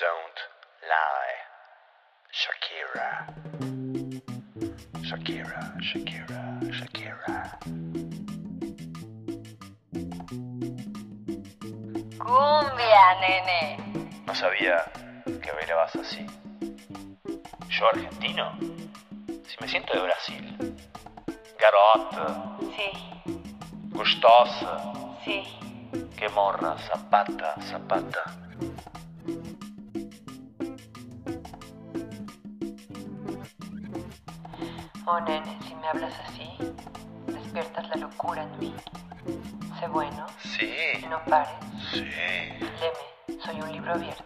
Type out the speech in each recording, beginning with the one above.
Don't lie. Shakira. Shakira, Shakira, Shakira. Cumbia, nene. No sabía que bailabas así. ¿Yo argentino? Si me siento de Brasil. Garota, Sí, gustosa, sí. que morra, zapata, zapata. Oh, nene, si me hablas así, despiertas la locura en mí. Sé bueno, Sí, no pares. sí. Léeme, soy un libro abierto.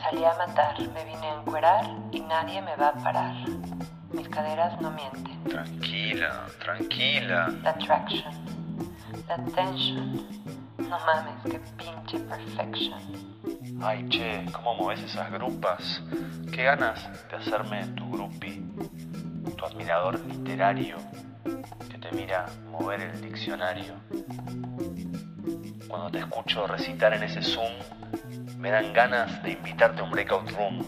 Salí a matar, me vine a encuerar y nadie me va a parar. Mis caderas no mienten. Tranquila, tranquila. La attraction, la tension. No mames, qué pinche perfection. Ay, che, ¿cómo moves esas grupas? Qué ganas de hacerme tu grupi, tu admirador literario que te mira mover el diccionario. Cuando te escucho recitar en ese Zoom, me dan ganas de invitarte a un breakout room.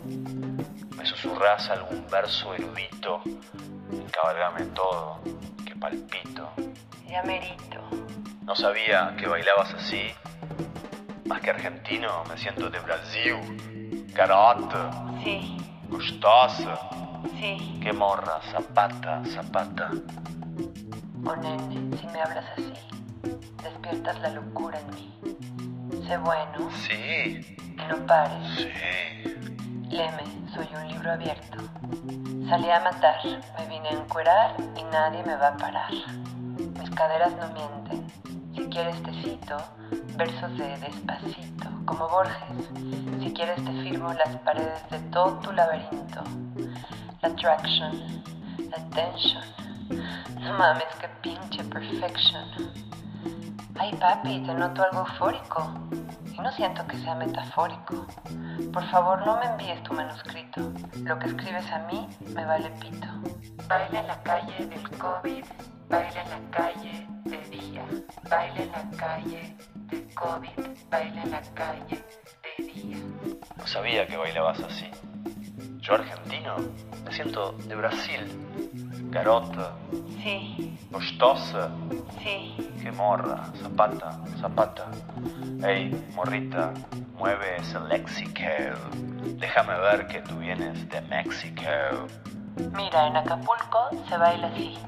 Me susurras algún verso erudito, cabalgame todo, que palpito. Ya merito. No sabía que bailabas así. Más que argentino, me siento de Brasil. Garota, Sí, gustosa, sí. que morra, zapata, zapata. Oh, nene, si me hablas así, despiertas la locura en mí. Sé bueno Sí, y no pares. sí. Léeme, soy un libro abierto. Salí a matar, me vine a encuerar y nadie me va a parar. Mis caderas no mienten. Si quieres te cito versos de despacito, como Borges. Si quieres te firmo las paredes de todo tu laberinto. La attraction, la tension. No mames, qué pinche perfection. Ay papi, te noto algo eufórico. Y no siento que sea metafórico. Por favor, no me envíes tu manuscrito. Lo que escribes a mí me vale pito. Baila en la calle del COVID, baila en la calle de día, baila en la calle del COVID, baila en la calle de día. No sabía que bailabas así. Yo argentino, me siento de Brasil. Garota, Sí, gustosa, sí, que morra, zapata, zapata. Ey, morrita, mueve ese léxico. Déjame ver que tú vienes de México. Mira, en Acapulco se baila así.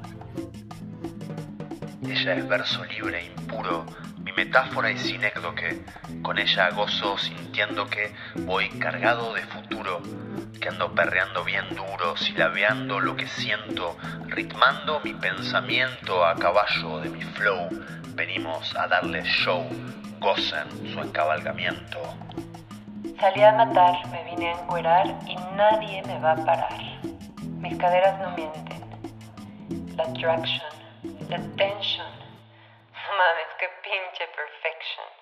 Ella es verso libre impuro, mi metáfora y sinécdoque. Con ella gozo sintiendo que voy cargado de futuro, que ando perreando bien duro, silabeando lo que siento, ritmando mi pensamiento a caballo de mi flow. Venimos a darle show, gocen su encabalgamiento. Salí a matar, me vine a encuerar y nadie me va a parar. Mis caderas no mienten. La attraction, la tension. No mames, qué pinche perfection.